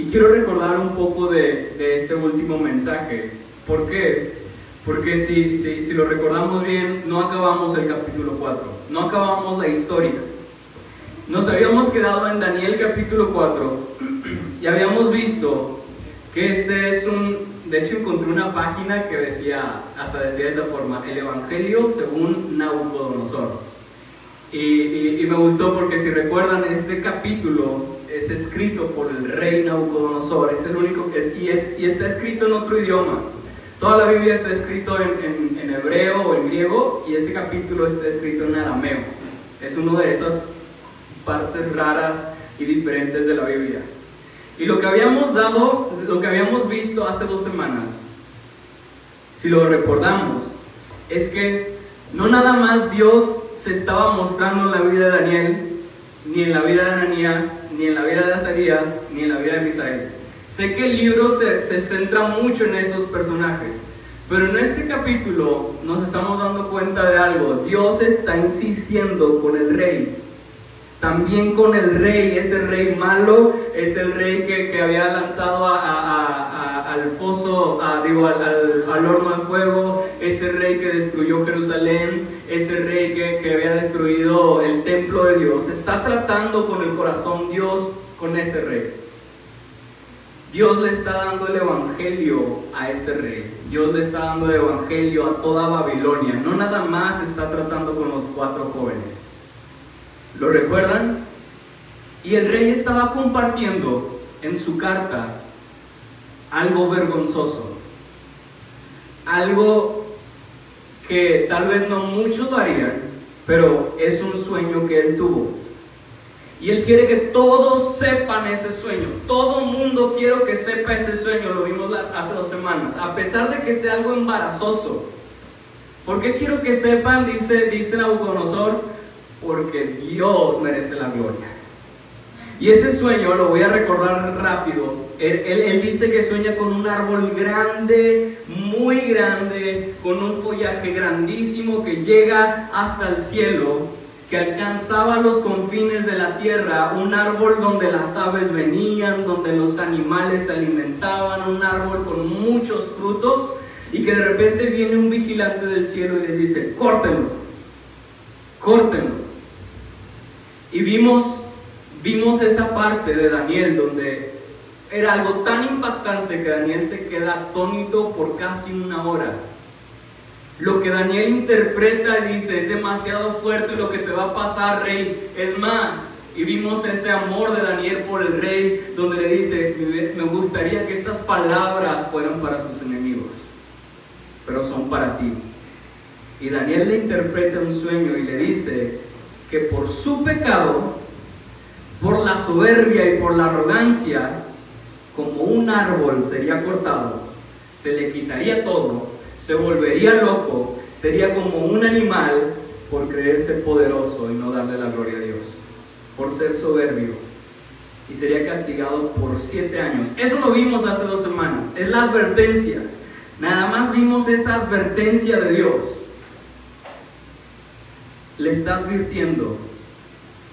Y quiero recordar un poco de, de este último mensaje. ¿Por qué? Porque si, si, si lo recordamos bien, no acabamos el capítulo 4, no acabamos la historia. Nos habíamos quedado en Daniel capítulo 4 y habíamos visto que este es un, de hecho encontré una página que decía, hasta decía de esa forma, el Evangelio según Nabucodonosor. Y, y, y me gustó porque si recuerdan, este capítulo es escrito por el rey Nabucodonosor, es el único, es, y, es, y está escrito en otro idioma. Toda la Biblia está escrito en, hebreo o en griego y este capítulo está escrito en arameo. Es una de esas partes raras y diferentes de la Biblia. Y lo que habíamos dado, lo que habíamos visto hace dos semanas, si lo recordamos, es que no nada más Dios se estaba mostrando en la vida de Daniel, ni en la vida de Ananías, ni en la vida de Azarías, ni en la vida de Misael. Sé que el libro se, se centra mucho en esos personajes, pero en este capítulo nos estamos dando cuenta de algo. Dios está insistiendo con el rey también con el rey, ese rey malo, es el rey que, que había lanzado a, al foso, digo, al, al, horno de fuego, ese rey que destruyó Jerusalén, ese rey que, que había destruido el templo de Dios. Está tratando con el corazón Dios con ese rey. Dios le está dando el evangelio a ese rey. Dios le está dando el evangelio a toda Babilonia. No nada más está tratando con los cuatro jóvenes. ¿Lo recuerdan? Y el rey estaba compartiendo en su carta algo vergonzoso, algo que tal vez no muchos lo harían, pero es un sueño que él tuvo. Y él quiere que todos sepan ese sueño. Todo mundo quiere que sepa ese sueño. Lo vimos hace dos semanas. A pesar de que sea algo embarazoso. ¿Por qué quiero que sepan? Dice, dice Nabucodonosor porque Dios merece la gloria. Y ese sueño, lo voy a recordar rápido, él, dice que sueña con un árbol grande, muy grande, con un follaje grandísimo que llega hasta el cielo, que alcanzaba los confines de la tierra, un árbol donde las aves venían, donde los animales se alimentaban, un árbol con muchos frutos, y que de repente viene un vigilante del cielo y les dice, córtenlo, córtenlo. Y vimos, vimos esa parte de Daniel donde era algo tan impactante que Daniel se queda atónito por casi una hora. Lo que Daniel interpreta y dice es demasiado fuerte lo que te va a pasar, rey. Es más, y vimos ese amor de Daniel por el rey, donde le dice, me gustaría que estas palabras fueran para tus enemigos, pero son para ti. Y Daniel le interpreta un sueño y le dice, que por su pecado, por la soberbia y por la arrogancia, como un árbol sería cortado, se le quitaría todo, se volvería loco, sería como un animal por creerse poderoso y no darle la gloria a Dios, por ser soberbio. Y sería castigado por siete años. Eso lo vimos hace dos semanas. Es la advertencia. Nada más vimos esa advertencia de Dios le está advirtiendo.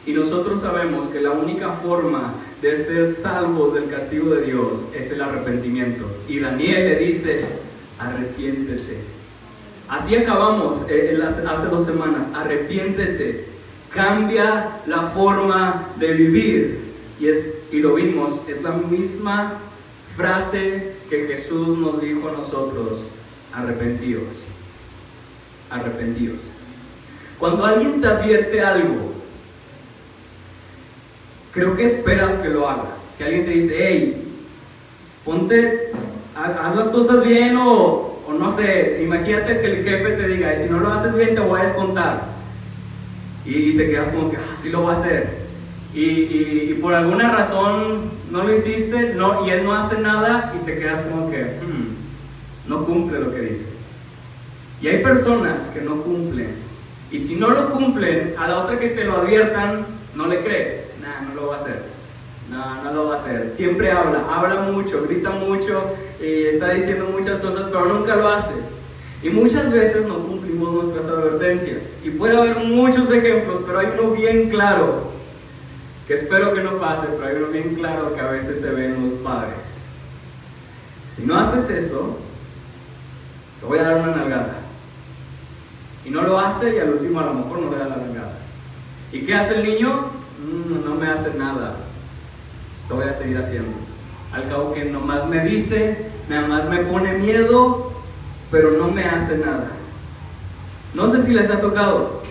Y nosotros sabemos que la única forma de ser salvos del castigo de Dios es el arrepentimiento. Y Daniel le dice, arrepiéntete. Así acabamos eh, hace dos semanas, arrepiéntete, cambia la forma de vivir. Y, es, y lo vimos, es la misma frase que Jesús nos dijo a nosotros, arrepentidos, arrepentidos. Cuando alguien te advierte algo, creo que esperas que lo haga. Si alguien te dice, hey, ponte, haz las cosas bien o, o no sé, imagínate que el jefe te diga, si no lo haces bien te voy a descontar. Y, te quedas como que, así lo voy a hacer. Y, por alguna razón no lo hiciste no, y él no hace nada y te quedas como que hmm, no cumple lo que dice. Y hay personas que no cumplen y si no lo cumplen, a la otra que te lo adviertan, no le crees. Lo va a hacer. No, no lo va a hacer. Siempre habla, habla mucho, grita mucho, y está diciendo muchas cosas, pero nunca lo hace. Y muchas veces no cumplimos nuestras advertencias. Y puede haber muchos ejemplos, pero hay uno bien claro. que espero que no pase, pero hay uno bien claro que a veces se ven los padres. Si no haces eso, te voy a dar una nalgada. Y no lo hace y al último a lo mejor no le da la nalgada. ¿Y qué hace el niño? Mm, me hace nada. Lo voy a seguir haciendo. Al cabo que nomás me dice, nada más me pone miedo, pero no me hace nada. No sé si les ha tocado.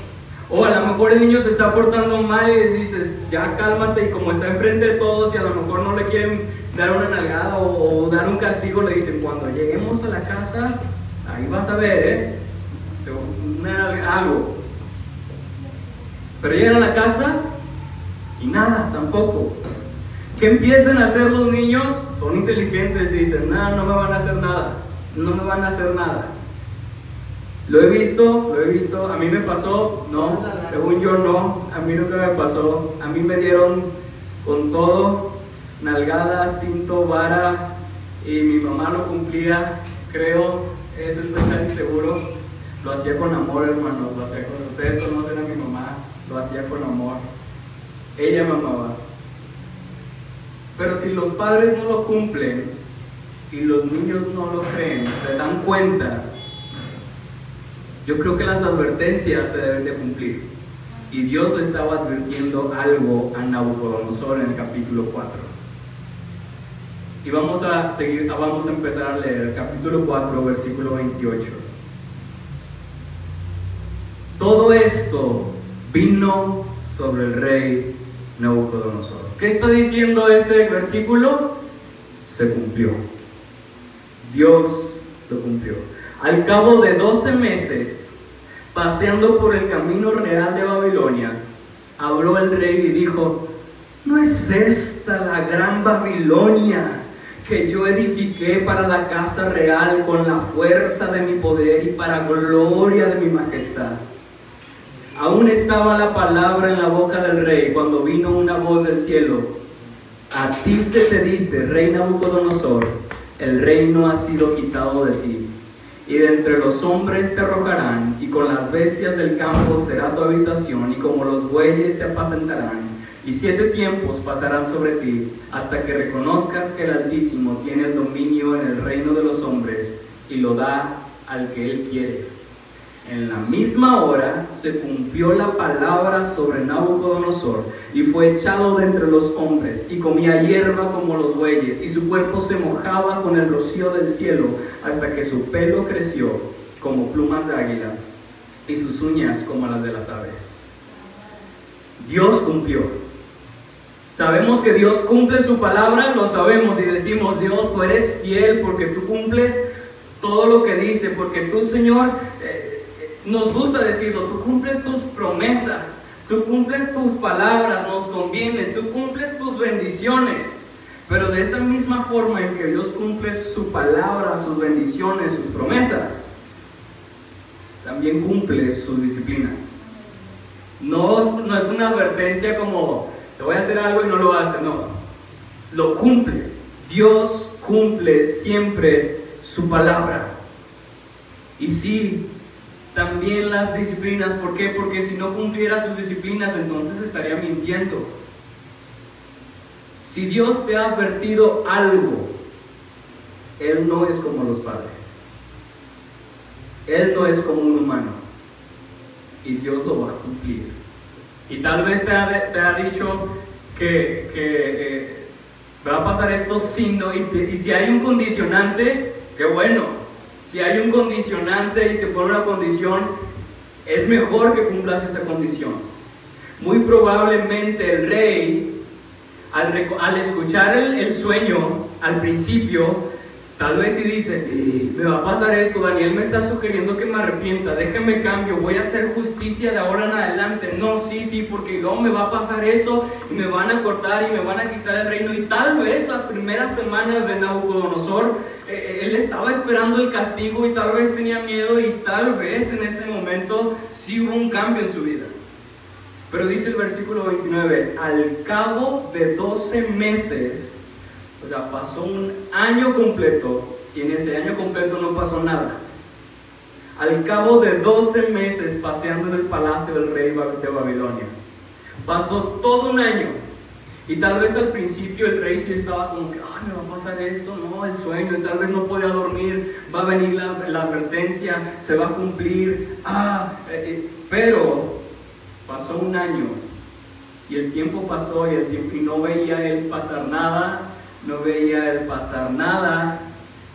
O a lo mejor el niño se está portando mal y dices, ya cálmate y como está enfrente de todos y a lo mejor no le quieren dar una nalgada o, dar un castigo, le dicen, cuando lleguemos a la casa, ahí vas a ver, ¿eh? algo. Pero llegan a la casa y nada, tampoco. ¿Qué empiezan a hacer los niños? Son inteligentes y dicen, nada, no me van a hacer nada, no me van a hacer nada. Lo he visto, lo he visto, a mí me pasó, no, según yo no, a mí nunca me pasó, a mí me dieron con todo, nalgada, cinto, vara, y mi mamá lo cumplía, creo, eso estoy casi seguro, lo hacía con amor, hermanos, lo hacía con, ustedes conocen a mi mamá, lo hacía con amor, ella me amaba. Pero si los padres no lo cumplen y los niños no lo creen, se dan cuenta yo creo que las advertencias se deben de cumplir. Y Dios le estaba advirtiendo algo a Nabucodonosor en el capítulo 4. Y vamos a seguir, vamos a empezar a leer el capítulo 4, versículo 28. Todo esto vino sobre el rey Nabucodonosor. ¿Qué está diciendo ese versículo? Se cumplió. Dios lo cumplió. Al cabo de doce meses, paseando por el camino real de Babilonia, habló el rey y dijo, ¿no es esta la gran Babilonia que yo edifiqué para la casa real con la fuerza de mi poder y para gloria de mi majestad? Aún estaba la palabra en la boca del rey cuando vino una voz del cielo. A ti se te dice, rey Nabucodonosor, el reino ha sido quitado de ti y de entre los hombres te arrojarán, y con las bestias del campo será tu habitación, y como los bueyes te apacentarán, y siete tiempos pasarán sobre ti, hasta que reconozcas que el Altísimo tiene el dominio en el reino de los hombres, y lo da al que él quiere. En la misma hora se cumplió la palabra sobre Nabucodonosor y fue echado de entre los hombres y comía hierba como los bueyes y su cuerpo se mojaba con el rocío del cielo hasta que su pelo creció como plumas de águila y sus uñas como las de las aves. Dios cumplió. Sabemos que Dios cumple su palabra, lo sabemos y decimos, Dios, tú eres fiel porque tú cumples todo lo que dice, porque tú, Señor, nos gusta decirlo, tú cumples tus promesas, tú cumples tus palabras, nos conviene, tú cumples tus bendiciones. Pero de esa misma forma en que Dios cumple su palabra, sus bendiciones, sus promesas, también cumple sus disciplinas. No, no es una advertencia como, te voy a hacer algo y no lo hace, no. Lo cumple. Dios cumple siempre su palabra. Y sí, también las disciplinas. ¿Por qué? Porque si no cumpliera sus disciplinas, entonces estaría mintiendo. Si Dios te ha advertido algo, Él no es como los padres. Él no es como un humano. Y Dios lo va a cumplir. Y tal vez te ha, dicho que, eh, va a pasar esto sin no, y si hay un condicionante, qué bueno, si hay un condicionante y te pone una condición, es mejor que cumplas esa condición. Muy probablemente el rey, al, escuchar el, sueño al principio, Tal vez si dice, me va a pasar esto, Daniel me está sugiriendo que me arrepienta, déjeme cambio, voy a hacer justicia de ahora en adelante. No, sí, sí, porque luego me va a pasar eso y me van a cortar y me van a quitar el reino. Y tal vez las primeras semanas de Nabucodonosor, eh, eh, él estaba esperando el castigo y tal vez tenía miedo y tal vez en ese momento sí hubo un cambio en su vida. Pero dice el versículo 29, al cabo de 12 meses, o sea, pasó un año completo y en ese año completo no pasó nada. Al cabo de 12 meses paseando en el palacio del rey de Babilonia, pasó todo un año Y tal vez al principio el sí estaba como que, ay, me va a pasar esto, no, el sueño, tal vez no podía dormir, va a venir la, advertencia, se va a cumplir, ah, eh, eh, pero pasó un año y el tiempo pasó y el tiempo y no veía él pasar nada, no veía él pasar nada,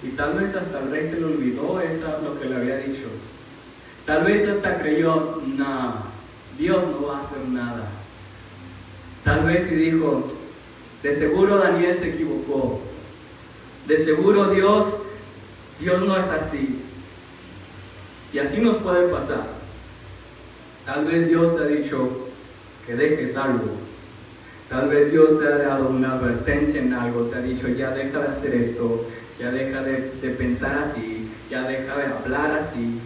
y tal vez hasta el rey se le olvidó eso lo que le había dicho. Tal vez hasta creyó, no, Dios no va a hacer nada. Tal vez y dijo, de seguro Daniel se equivocó. De seguro Dios, Dios no es así. Y así nos puede pasar. Tal vez Dios te ha dicho que dejes algo. Tal vez Dios te ha dado una advertencia en algo, te ha dicho, ya deja de hacer esto, ya deja de, de pensar así, ya deja de hablar así.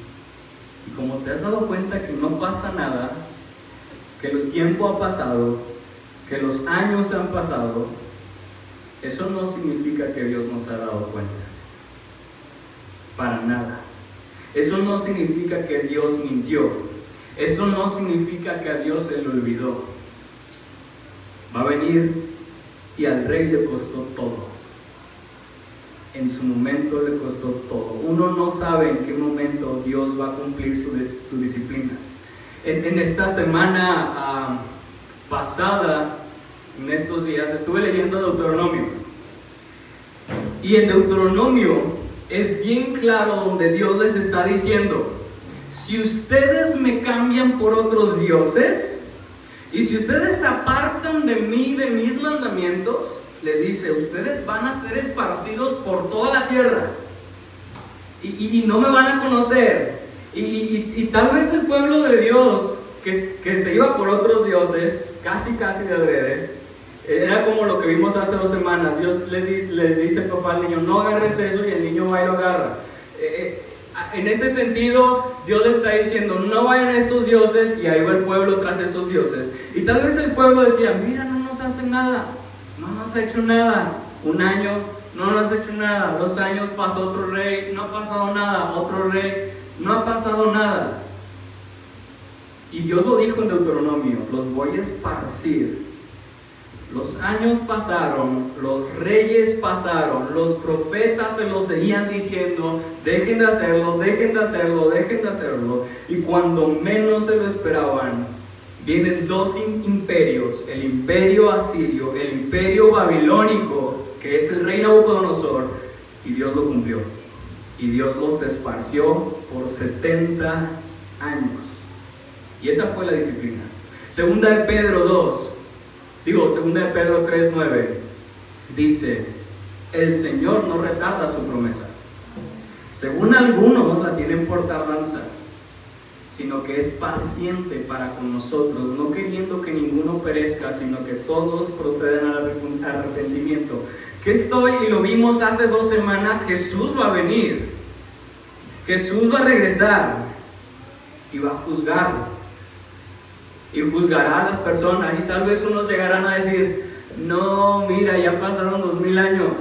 Y como te has dado cuenta que no pasa nada, que el tiempo ha pasado, que los años han pasado, eso no significa que Dios nos ha dado cuenta. Para nada. Eso no significa que Dios mintió. Eso no significa que a Dios se le olvidó. Va a venir y al rey le costó todo. En su momento le costó todo. Uno no sabe en qué momento Dios va a cumplir su, disciplina. En, esta semana... Ah, pasada, en estos días, estuve leyendo Deuteronomio. Y en Deuteronomio es bien claro donde Dios les está diciendo, si ustedes me cambian por otros dioses, y si ustedes apartan de mí, de mis mandamientos, le dice, ustedes van a ser esparcidos por toda la tierra. Y, no me van a conocer. Y, tal vez el pueblo de Dios, que se iba por otros dioses, casi, casi de adrede. Era como lo que vimos hace dos semanas. Dios les, dice, les dice papá al niño, no agarres eso y el niño va y lo agarra. Eh, eh, en ese sentido, Dios le está diciendo, no vayan estos dioses y ahí va el pueblo tras esos dioses. Y tal vez el pueblo decía, mira, no nos hace nada, no nos ha hecho nada. Un año, no nos ha hecho nada. Dos años pasó otro rey, no ha pasado nada. Otro rey, no ha pasado nada. Y Dios lo dijo en Deuteronomio, los voy a esparcir. Los años pasaron, los reyes pasaron, los profetas se lo seguían diciendo, dejen de hacerlo, dejen de hacerlo, dejen de hacerlo. Y cuando menos se lo esperaban, vienen dos imperios, el imperio asirio, el imperio babilónico, que es el rey Nabucodonosor, y Dios lo cumplió. Y Dios los esparció por 70 años. Y esa fue la disciplina. Segunda de Pedro 2, digo, segunda de Pedro 3, 9, dice, el Señor no retarda su promesa. Según algunos la tienen por tardanza, sino que es paciente para con nosotros, no queriendo que ninguno perezca, sino que todos procedan al arrepentimiento. Que estoy, y lo vimos hace dos semanas, Jesús va a venir. Jesús va a regresar y va a juzgar y juzgará a las personas y tal vez unos llegarán a decir, no, mira, ya pasaron dos mil años.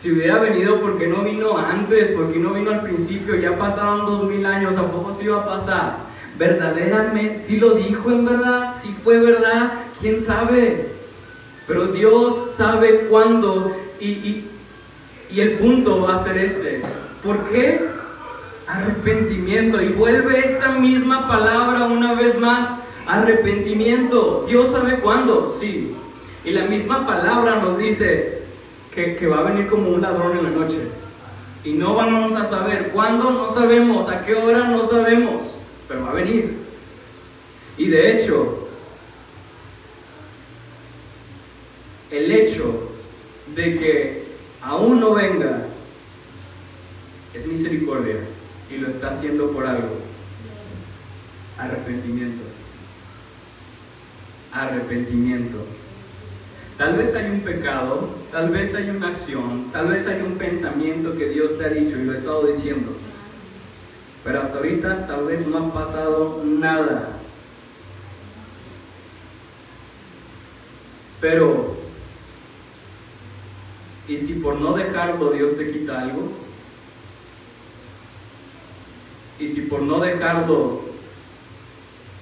Si hubiera venido, ¿por qué no vino antes? ¿Por qué no vino al principio? Ya pasaron dos mil años, ¿a poco sí iba a pasar? Verdaderamente, si lo dijo en verdad, si fue verdad, quién sabe. Pero Dios sabe cuándo y, y, y el punto va a ser este. ¿Por qué? Arrepentimiento. Y vuelve esta misma palabra una vez más. Arrepentimiento. Dios sabe cuándo, sí. Y la misma palabra nos dice que, va a venir como un ladrón en la noche. Y no vamos a saber cuándo, no sabemos, a qué hora, no sabemos, pero va a venir. Y de hecho, el hecho de que aún no venga es misericordia y lo está haciendo por algo. Arrepentimiento. Arrepentimiento. Tal vez hay un pecado, tal vez hay una acción, tal vez hay un pensamiento que Dios te ha dicho y lo ha estado diciendo. Pero hasta ahorita tal vez no ha pasado nada. Pero, ¿y si por no dejarlo Dios te quita algo? Y si por no dejarlo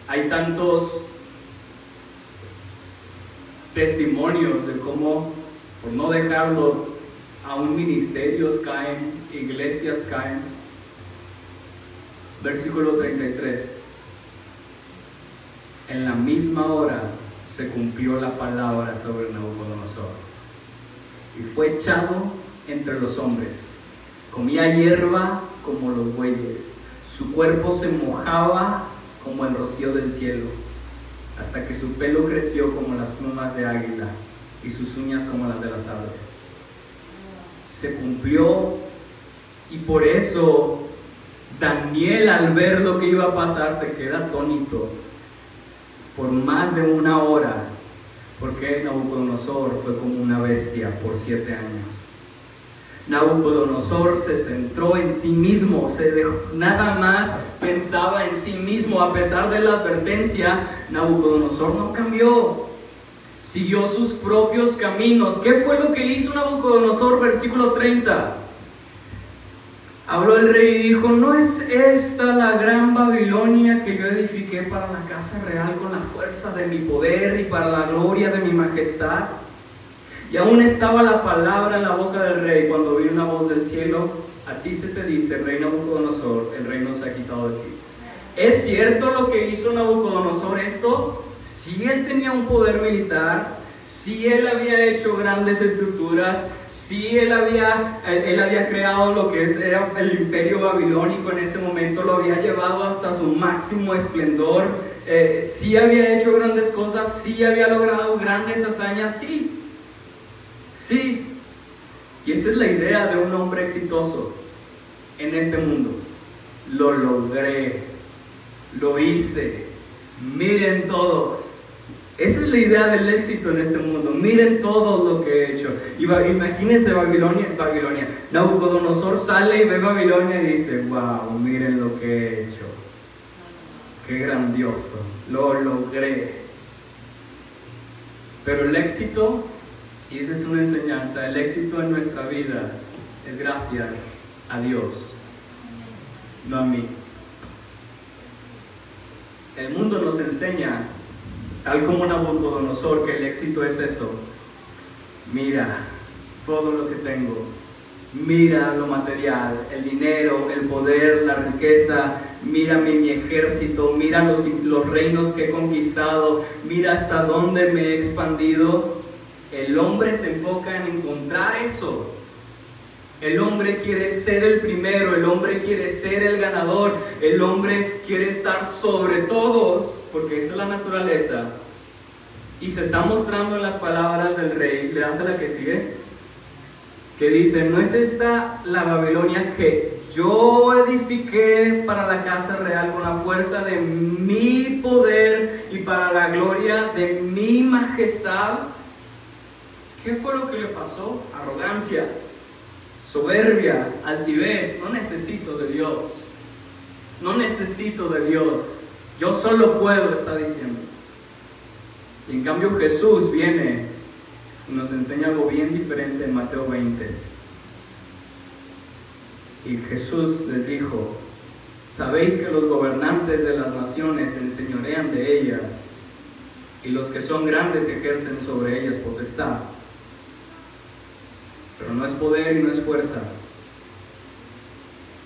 hay tantos testimonios de cómo, por no dejarlo, aún ministerios caen, iglesias caen. Versículo 33. En la misma hora se cumplió la palabra sobre Nabucodonosor. Y fue echado entre los hombres. Comía hierba como los bueyes. Su cuerpo se mojaba como el rocío del cielo, hasta que su pelo creció como las plumas de águila y sus uñas como las de las aves. Se cumplió y por eso Daniel al ver lo que iba a pasar se queda atónito por más de una hora, porque Nabucodonosor fue como una bestia por siete años. Nabucodonosor se centró en sí mismo, se nada más pensaba en sí mismo. A pesar de la advertencia, Nabucodonosor no cambió, siguió sus propios caminos. ¿Qué fue lo que hizo Nabucodonosor? Versículo 30. Habló el rey y dijo, ¿no es esta la gran Babilonia que yo edifiqué para la casa real con la fuerza de mi poder y para la gloria de mi majestad? Y aún estaba la palabra en la boca del rey cuando vino una voz del cielo, a ti se te dice, rey Nabucodonosor, el reino se ha quitado de ti. ¿Es cierto lo que hizo Nabucodonosor esto? Si él tenía un poder militar, si él había hecho grandes estructuras, si él había, él, había creado lo que era el imperio babilónico en ese momento, lo había llevado hasta su máximo esplendor, eh, sí había hecho grandes cosas, sí había logrado grandes hazañas, sí, sí. Y esa es la idea de un hombre exitoso en este mundo. Lo logré, lo hice, miren todos esa es la idea del éxito en este mundo. Miren todo lo que he hecho. Imagínense Babilonia, Babilonia. Nabucodonosor sale y ve Babilonia y dice, wow, miren lo que he hecho. Qué grandioso. Lo logré. Pero el éxito, y esa es una enseñanza, el éxito en nuestra vida es gracias a Dios, no a mí. El mundo nos enseña Tal como Nabucodonosor, que el éxito es eso. Mira todo lo que tengo. Mira lo material, el dinero, el poder, la riqueza. Mira mi, ejército. Mira los, los reinos que he conquistado. Mira hasta dónde me he expandido. El hombre se enfoca en encontrar eso. El hombre quiere ser el primero, el hombre quiere ser el ganador, el hombre quiere estar sobre todos porque esa es la naturaleza, y se está mostrando en las palabras del rey, le das la que sigue, que dice, ¿no es esta la Babilonia que yo edifiqué para la casa real con la fuerza de mi poder y para la gloria de mi majestad? ¿Qué fue lo que le pasó? Arrogancia, soberbia, altivez. No necesito de Dios. No necesito de Dios. Yo solo puedo, está diciendo. Y en cambio Jesús viene y nos enseña algo bien diferente en Mateo 20. Y Jesús les dijo, sabéis que los gobernantes de las naciones se enseñorean de ellas y los que son grandes ejercen sobre ellas potestad. Pero no es poder y no es fuerza.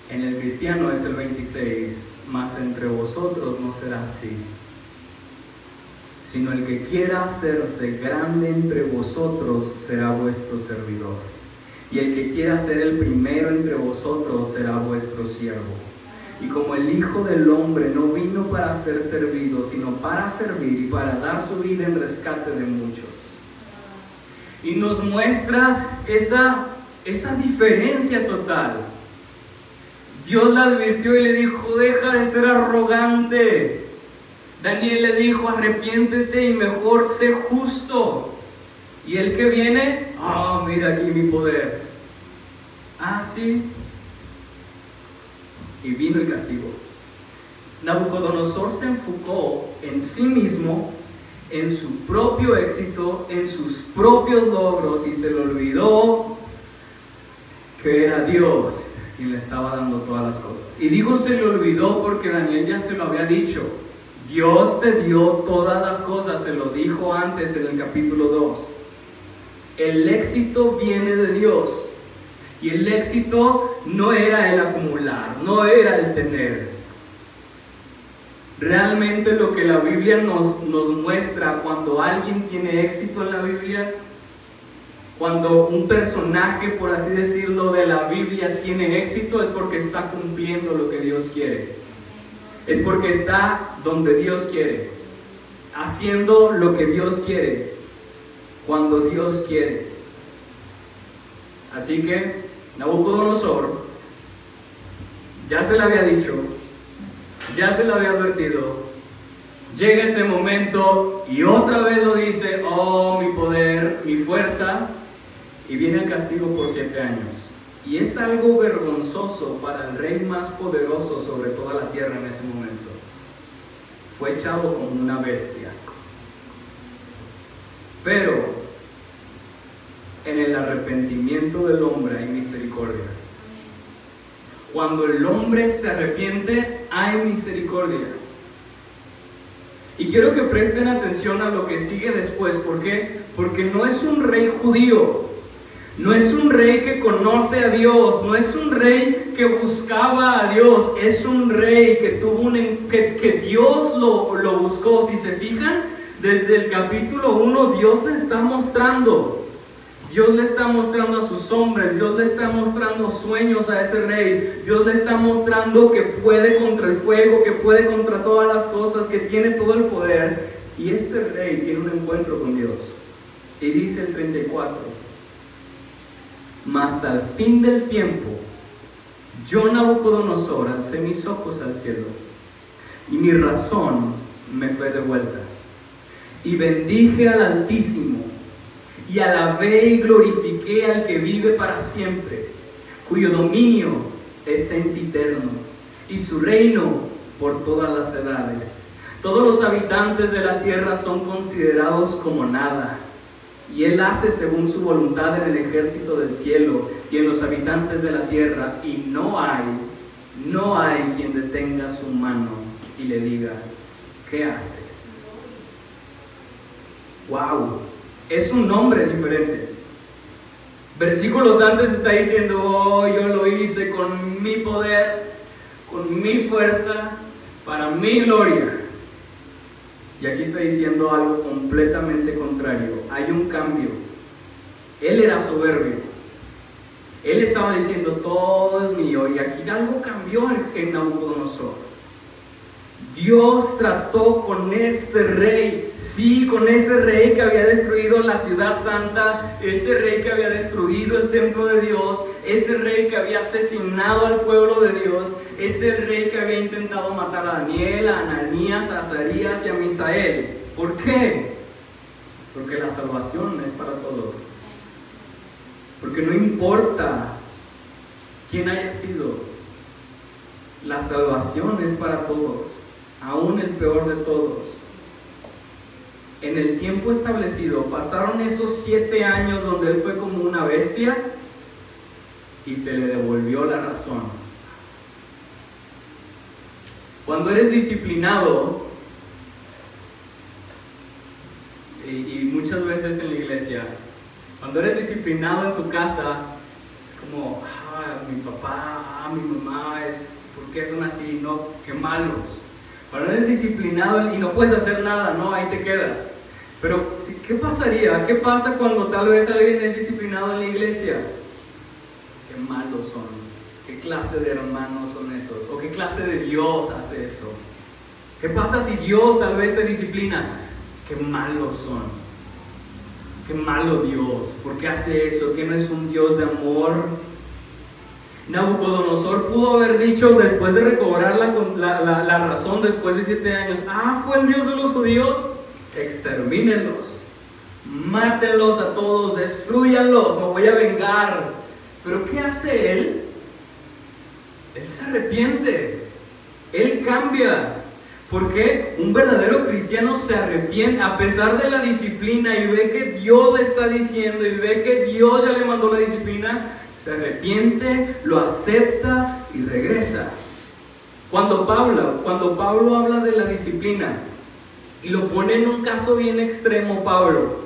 En el cristiano es el 26 mas entre vosotros no será así, sino el que quiera hacerse grande entre vosotros será vuestro servidor, y el que quiera ser el primero entre vosotros será vuestro siervo. Y como el Hijo del Hombre no vino para ser servido, sino para servir y para dar su vida en rescate de muchos. Y nos muestra esa, esa diferencia total Dios le advirtió y le dijo, deja de ser arrogante. Daniel le dijo, arrepiéntete y mejor sé justo. Y el que viene, ah, mira aquí mi poder. Ah, sí. Y vino el castigo. Nabucodonosor se enfocó en sí mismo, en su propio éxito, en sus propios logros y se le olvidó que era Dios y le estaba dando todas las cosas. Y digo se le olvidó porque Daniel ya se lo había dicho. Dios te dio todas las cosas, se lo dijo antes en el capítulo 2. El éxito viene de Dios. Y el éxito no era el acumular, no era el tener. Realmente lo que la Biblia nos, nos muestra cuando alguien tiene éxito en la Biblia, cuando un personaje, por así decirlo, de la Biblia tiene éxito, es porque está cumpliendo lo que Dios quiere. Es porque está donde Dios quiere, haciendo lo que Dios quiere, cuando Dios quiere. Así que Nabucodonosor ya se le había dicho, ya se le había advertido, llega ese momento y otra vez lo dice, oh mi poder, mi fuerza, y viene el castigo por siete años. Y es algo vergonzoso para el rey más poderoso sobre toda la tierra en ese momento. Fue echado como una bestia. Pero en el arrepentimiento del hombre hay misericordia. Cuando el hombre se arrepiente, hay misericordia. Y quiero que presten atención a lo que sigue después. ¿Por qué? Porque no es un rey judío. No es un rey que conoce a Dios. No es un rey que buscaba a Dios. Es un rey que tuvo un, que, Dios lo, lo buscó. Si se fijan, desde el capítulo 1 Dios le está mostrando Dios le está mostrando a sus hombres, Dios le está mostrando sueños a ese rey, Dios le está mostrando que puede contra el fuego, que puede contra todas las cosas, que tiene todo el poder. Y este rey tiene un encuentro con Dios. Y dice el 34, mas al fin del tiempo, yo Nabucodonosor alcé mis ojos al cielo y mi razón me fue devuelta. Y bendije al Altísimo y alabé y glorifiqué al que vive para siempre, cuyo dominio es sentiterno y su reino por todas las edades. Todos los habitantes de la tierra son considerados como nada, y Él hace según su voluntad en el ejército del cielo y en los habitantes de la tierra, y no hay, no hay quien detenga su mano y le diga, ¿qué haces? ¡Wow! Es un nombre diferente. Versículos antes está diciendo, oh, yo lo hice con mi poder, con mi fuerza, para mi gloria. Y aquí está diciendo algo completamente contrario. Hay un cambio. Él era soberbio. Él estaba diciendo, todo es mío. Y aquí algo cambió en, Nabucodonosor. Dios trató con este rey, sí, con ese rey que había destruido la ciudad santa, ese rey que había destruido el templo de Dios, ese rey que había asesinado al pueblo de Dios, ese rey que había intentado matar a Daniel, a Ananías, a Azarías y a Misael. ¿Por qué? Porque la salvación es para todos. Porque no importa quién haya sido, la salvación es para todos aún el peor de todos. En el tiempo establecido pasaron esos siete años donde él fue como una bestia y se le devolvió la razón. Cuando eres disciplinado, y, muchas veces en la iglesia, cuando eres disciplinado en tu casa, es como, ah, mi papá, ah, mi mamá, es, ¿por qué son así? No, qué malos. Cuando eres disciplinado y no puedes hacer nada, no, ahí te quedas. Pero, ¿qué pasaría? ¿Qué pasa cuando tal vez alguien es disciplinado en la iglesia? Qué malos son. ¿Qué clase de hermanos son esos? ¿O qué clase de Dios hace eso? ¿Qué pasa si Dios tal vez te disciplina? Qué malos son. Qué malo Dios. ¿Por qué hace eso? ¿Que no es un Dios de amor? Nabucodonosor pudo haber dicho después de recobrar la, la, razón después de siete años, ah, fue el Dios de los judíos, extermínenlos, mátenlos a todos, destruyanlos, me voy a vengar. Pero ¿qué hace él? Él se arrepiente, él cambia. Porque un verdadero cristiano se arrepiente a pesar de la disciplina y ve que Dios le está diciendo y ve que Dios ya le mandó la disciplina, se arrepiente, lo acepta y regresa. Cuando Pablo, cuando Pablo habla de la disciplina y lo pone en un caso bien extremo, Pablo,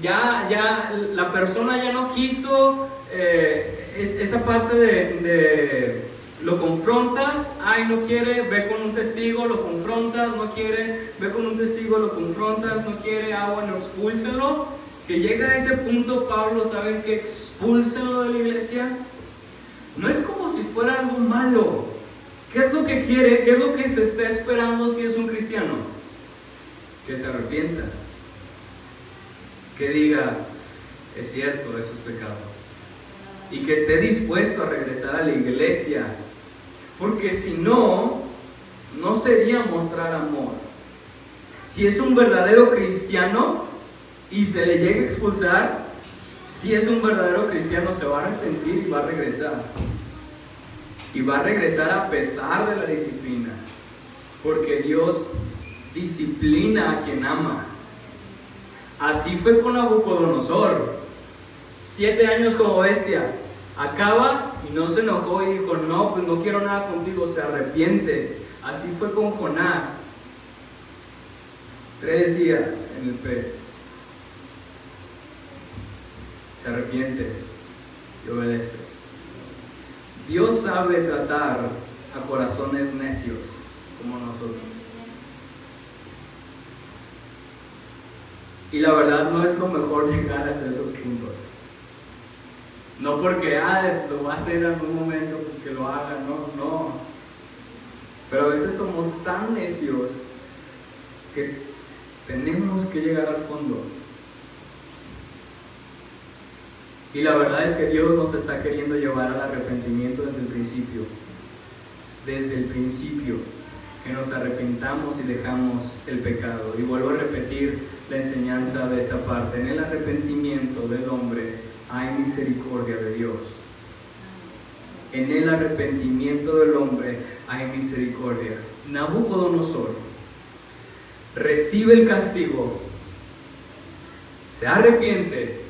ya, ya la persona ya no quiso eh, esa parte de, lo confrontas, ay no quiere, ve con un testigo, lo confrontas, no quiere, ve con un testigo, lo confrontas, no quiere, ah bueno, expúlsenlo. Que llega a ese punto, Pablo, ¿saben que expúlsenlo de la iglesia? No es como si fuera algo malo. ¿Qué es lo que quiere? ¿Qué es lo que se está esperando si es un cristiano? Que se arrepienta. Que diga, es cierto, eso es pecado. Y que esté dispuesto a regresar a la iglesia. Porque si no, no sería mostrar amor. Si es un verdadero cristiano y se le llega a expulsar, si es un verdadero cristiano se va a arrepentir y va a regresar. Y va a regresar a pesar de la disciplina. Porque Dios disciplina a quien ama. Así fue con Nabucodonosor. Siete años como bestia. Acaba y no se enojó y dijo, no, pues no quiero nada contigo, se arrepiente. Así fue con Jonás. Tres días en el pez. Se arrepiente y obedece. Dios sabe tratar a corazones necios como nosotros. Y la verdad no es lo mejor llegar hasta esos puntos. No porque, ah, lo va a hacer en algún momento, pues que lo haga, no, no. Pero a veces somos tan necios que tenemos que llegar al fondo. Y la verdad es que Dios nos está queriendo llevar al arrepentimiento desde el principio. Desde el principio, que nos arrepentamos y dejamos el pecado. Y vuelvo a repetir la enseñanza de esta parte. En el arrepentimiento del hombre hay misericordia de Dios. En el arrepentimiento del hombre hay misericordia. Nabucodonosor recibe el castigo, se arrepiente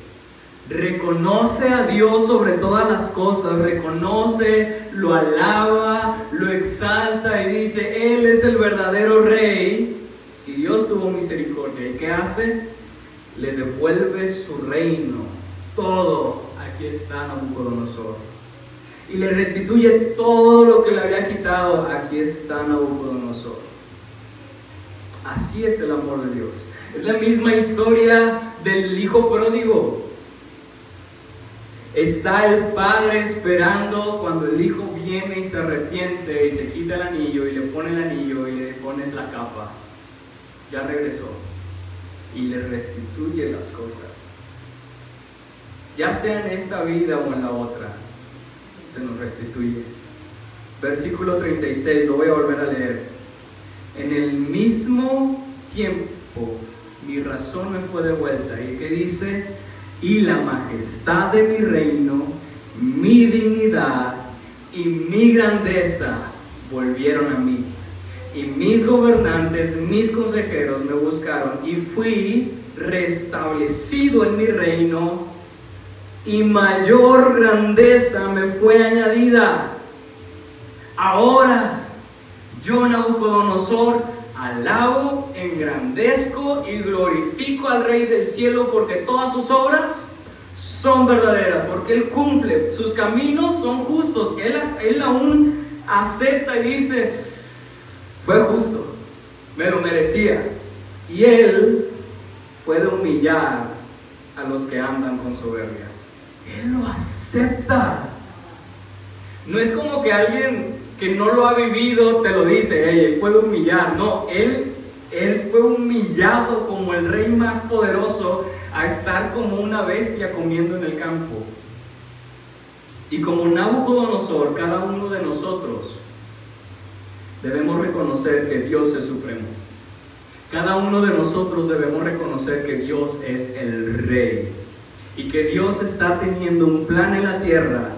reconoce a Dios sobre todas las cosas, reconoce, lo alaba, lo exalta y dice, Él es el verdadero rey y Dios tuvo misericordia. ¿Y qué hace? Le devuelve su reino, todo. Aquí está Nabucodonosor. Y le restituye todo lo que le había quitado. Aquí está Nabucodonosor. Así es el amor de Dios. Es la misma historia del hijo pródigo. Está el padre esperando cuando el hijo viene y se arrepiente y se quita el anillo y le pone el anillo y le pones la capa. Ya regresó y le restituye las cosas. Ya sea en esta vida o en la otra, se nos restituye. Versículo 36, lo voy a volver a leer. En el mismo tiempo mi razón me fue devuelta. ¿Y qué dice? Y la majestad de mi reino, mi dignidad y mi grandeza volvieron a mí. Y mis gobernantes, mis consejeros me buscaron y fui restablecido en mi reino y mayor grandeza me fue añadida. Ahora, yo Nabucodonosor, alabo, engrandezco y glorifico al Rey del cielo porque todas sus obras son verdaderas, porque Él cumple, sus caminos son justos. Él, él aún acepta y dice, fue justo, me lo merecía. Y Él puede humillar a los que andan con soberbia. Él lo acepta. No es como que alguien que no lo ha vivido te lo dice, él puede humillar. No, él, él fue humillado como el rey más poderoso a estar como una bestia comiendo en el campo. Y como Nabucodonosor, cada uno de nosotros debemos reconocer que Dios es supremo. Cada uno de nosotros debemos reconocer que Dios es el rey y que Dios está teniendo un plan en la tierra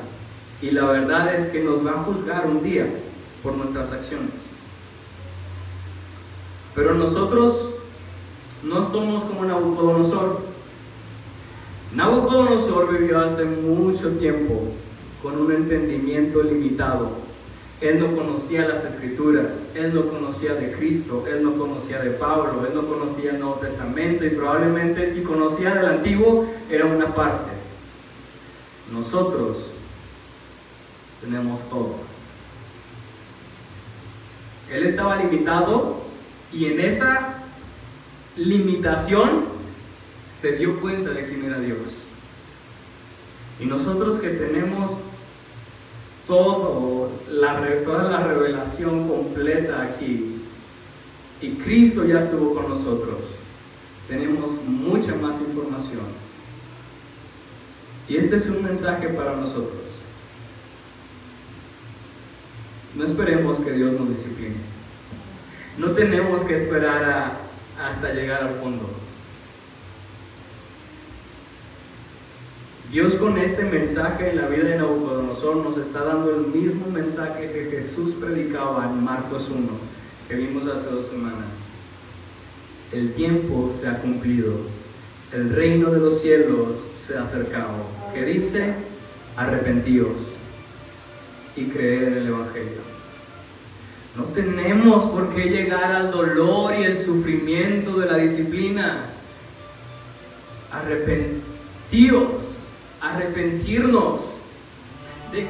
y la verdad es que nos va a juzgar un día por nuestras acciones. Pero nosotros no somos como Nabucodonosor. Nabucodonosor vivió hace mucho tiempo con un entendimiento limitado Él no conocía las escrituras, él no conocía de Cristo, él no conocía de Pablo, él no conocía el Nuevo Testamento y probablemente si conocía del Antiguo era una parte. Nosotros tenemos todo. Él estaba limitado y en esa limitación se dio cuenta de quién era Dios. Y nosotros que tenemos todo, la, toda la revelación completa aquí. Y Cristo ya estuvo con nosotros. Tenemos mucha más información. Y este es un mensaje para nosotros. No esperemos que Dios nos discipline. No tenemos que esperar hasta llegar al fondo. Dios con este mensaje en la vida de Nabucodonosor nos está dando el mismo mensaje que Jesús predicaba en Marcos 1, que vimos hace dos semanas. El tiempo se ha cumplido, el reino de los cielos se ha acercado, que dice, arrepentíos y creer en el Evangelio. No tenemos por qué llegar al dolor y el sufrimiento de la disciplina. Arrepentíos arrepentirnos. De